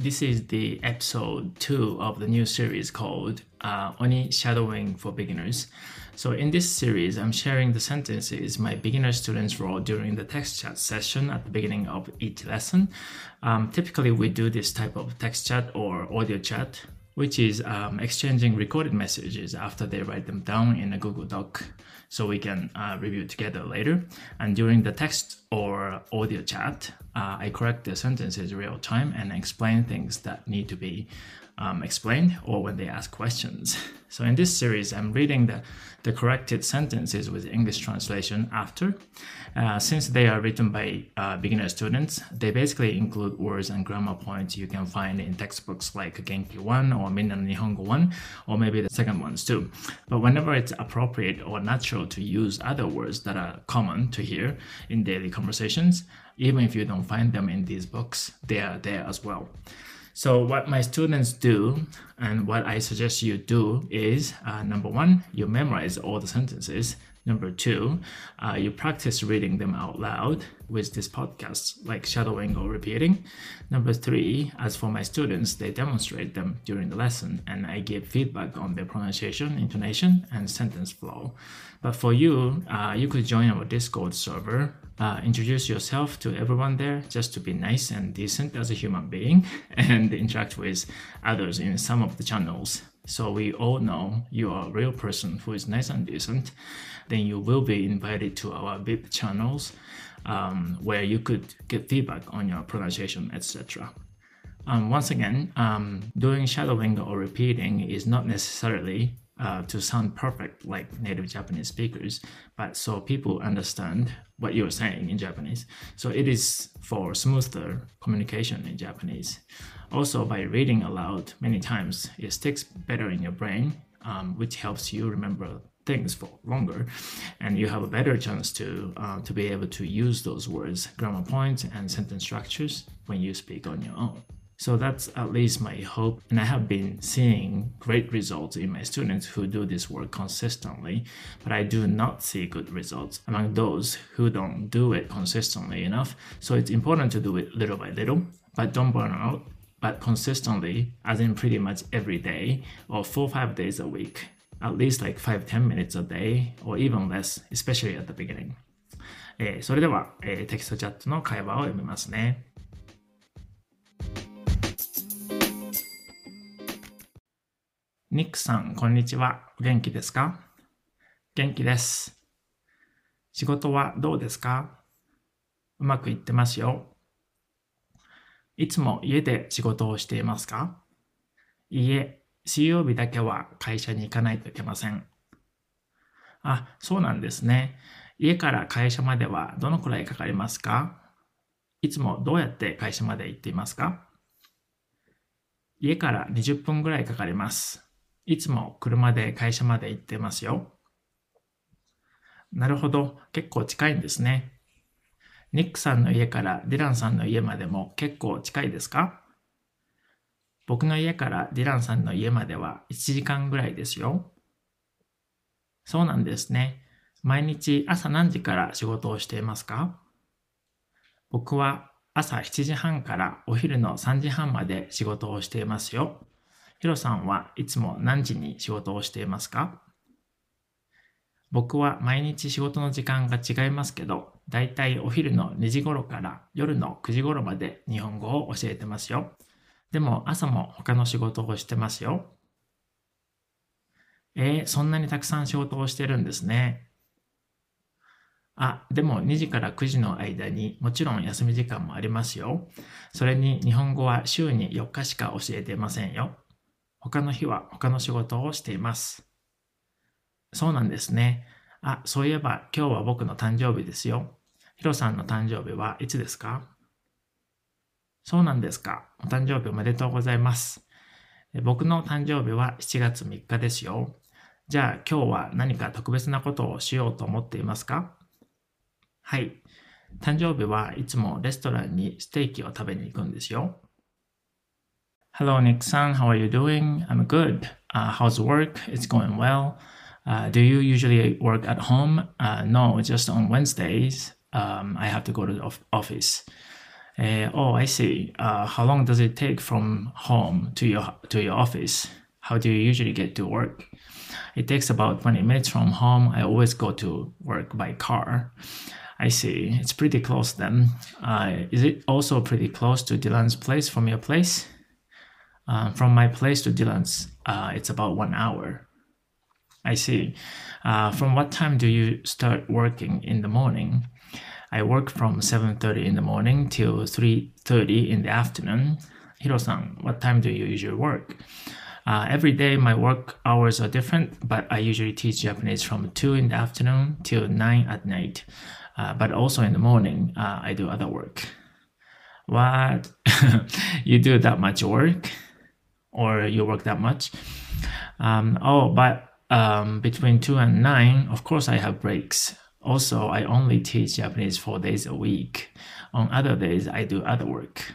This is the episode two of the new series called uh, Oni Shadowing for Beginners. So, in this series, I'm sharing the sentences my beginner students wrote during the text chat session at the beginning of each lesson. Um, typically, we do this type of text chat or audio chat, which is um, exchanging recorded messages after they write them down in a Google Doc so we can uh, review together later. And during the text or audio chat, uh, I correct the sentences real time and explain things that need to be um, explained or when they ask questions. So in this series, I'm reading the, the corrected sentences with English translation after. Uh, since they are written by uh, beginner students, they basically include words and grammar points you can find in textbooks like Genki 1 or Minna Nihongo 1, or maybe the second ones too. But whenever it's appropriate or natural to use other words that are common to hear in daily conversations, even if you don't find them in these books, they are there as well. So what my students do and what I suggest you do is uh, number one, you memorize all the sentences. Number two, uh, you practice reading them out loud with this podcast, like shadowing or repeating. Number three, as for my students, they demonstrate them during the lesson and I give feedback on their pronunciation, intonation, and sentence flow. But for you, uh, you could join our Discord server, uh, introduce yourself to everyone there just to be nice and decent as a human being, and interact with others in some of the channels. So we all know you are a real person who is nice and decent. Then you will be invited to our VIP channels um, where you could get feedback on your pronunciation, etc. Um, once again, um, doing shadowing or repeating is not necessarily uh, to sound perfect like native Japanese speakers, but so people understand what you're saying in Japanese. So it is for smoother communication in Japanese. Also, by reading aloud many times, it sticks better in your brain, um, which helps you remember things for longer, and you have a better chance to uh, to be able to use those words, grammar points, and sentence structures when you speak on your own. So that's at least my hope, and I have been seeing great results in my students who do this work consistently, but I do not see good results among those who don't do it consistently enough. So it's important to do it little by little, but don't burn out but consistently, as in pretty much every day or four five days a week at least like 5-10 minutes a day or even less, especially at the beginning. えー、それでは、えー、テキストチャットの会話を読みますね。ニックさん、こんにちは。お元気ですか元気です。仕事はどうですかうまくいってますよ。いつも家で仕事をしていますか？いいえ、水曜日だけは会社に行かないといけません。あ、そうなんですね。家から会社まではどのくらいかかりますか？いつもどうやって会社まで行っていますか？家から20分ぐらいかかります。いつも車で会社まで行ってますよ。なるほど。結構近いんですね。ニックさんの家からディランさんの家までも結構近いですか？僕の家からディランさんの家までは1時間ぐらいですよ。そうなんですね。毎日朝何時から仕事をしていますか？僕は朝7時半からお昼の3時半まで仕事をしていますよ。ヒロさんはいつも何時に仕事をしていますか？僕は毎日仕事の時間が違いますけど、だいたいお昼の2時頃から夜の9時頃まで日本語を教えてますよ。でも朝も他の仕事をしてますよ。えー、そんなにたくさん仕事をしてるんですね。あ、でも2時から9時の間にもちろん休み時間もありますよ。それに日本語は週に4日しか教えてませんよ。他の日は他の仕事をしています。そうなんですね。あ、そういえば今日は僕の誕生日ですよ。ヒロさんの誕生日はいつですか？そうなんですか。お誕生日おめでとうございます。僕の誕生日は7月3日ですよ。じゃあ今日は何か特別なことをしようと思っていますか？はい。誕生日はいつもレストランにステーキを食べに行くんですよ。Hello, Nick san. How are you doing? I'm good. Uh, how's work? It's going well. Uh, do you usually work at home? Uh, no, just on Wednesdays. Um, I have to go to the office. Uh, oh, I see. Uh, how long does it take from home to your to your office? How do you usually get to work? It takes about 20 minutes from home. I always go to work by car. I see. It's pretty close then. Uh, is it also pretty close to Dylan's place from your place? Uh, from my place to Dylan's, uh, it's about one hour. I see. Uh, from what time do you start working in the morning? I work from 7.30 in the morning till 3.30 in the afternoon. Hiro-san, what time do you usually work? Uh, every day my work hours are different, but I usually teach Japanese from 2 in the afternoon till 9 at night. Uh, but also in the morning, uh, I do other work. What? you do that much work? Or you work that much? Um, oh, but um, between 2 and 9, of course, I have breaks. Also, I only teach Japanese four days a week. On other days, I do other work.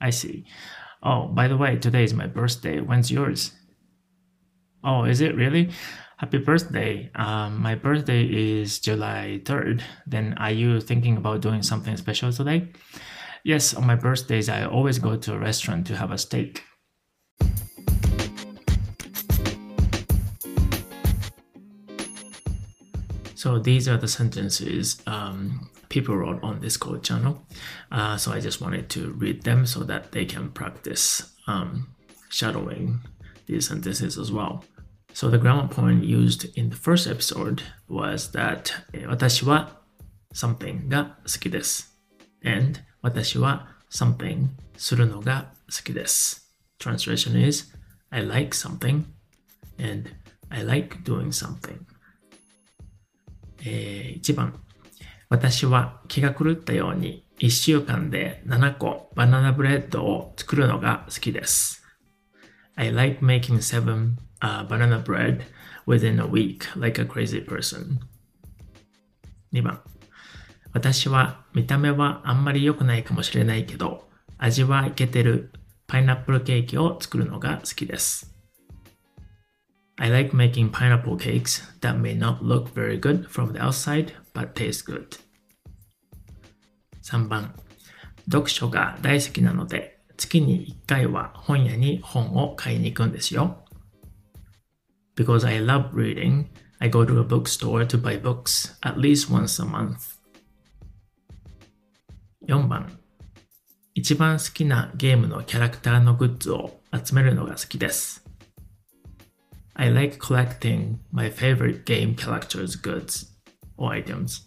I see. Oh, by the way, today is my birthday. When's yours? Oh, is it really? Happy birthday. Um, my birthday is July 3rd. Then are you thinking about doing something special today? Yes, on my birthdays, I always go to a restaurant to have a steak. So these are the sentences um, people wrote on this code channel. Uh, so I just wanted to read them so that they can practice um, shadowing these sentences as well. So the grammar point used in the first episode was that 私は something が好きです and 私は something するのが好きです Translation is I like something and I like doing something えー、1番私は気が狂ったように1週間で7個バナナブレッドを作るのが好きです I like making seven uh, banana bread within a week like a crazy person. 2番私は見た目はあんまり良くないかもしれないけど味はいけてるパイナップルケーキを作るのが好きです。I like making pineapple cakes that may not look very good from the outside but taste good. 3番読書が大好きなので月に1回は本屋に本を買いに行くんですよ。Because I love reading, I go to a bookstore to buy books at least once a month. 4番一番好きなゲームのキャラクターのグッズを集めるのが好きです。 I like collecting my favorite game characters' goods or items.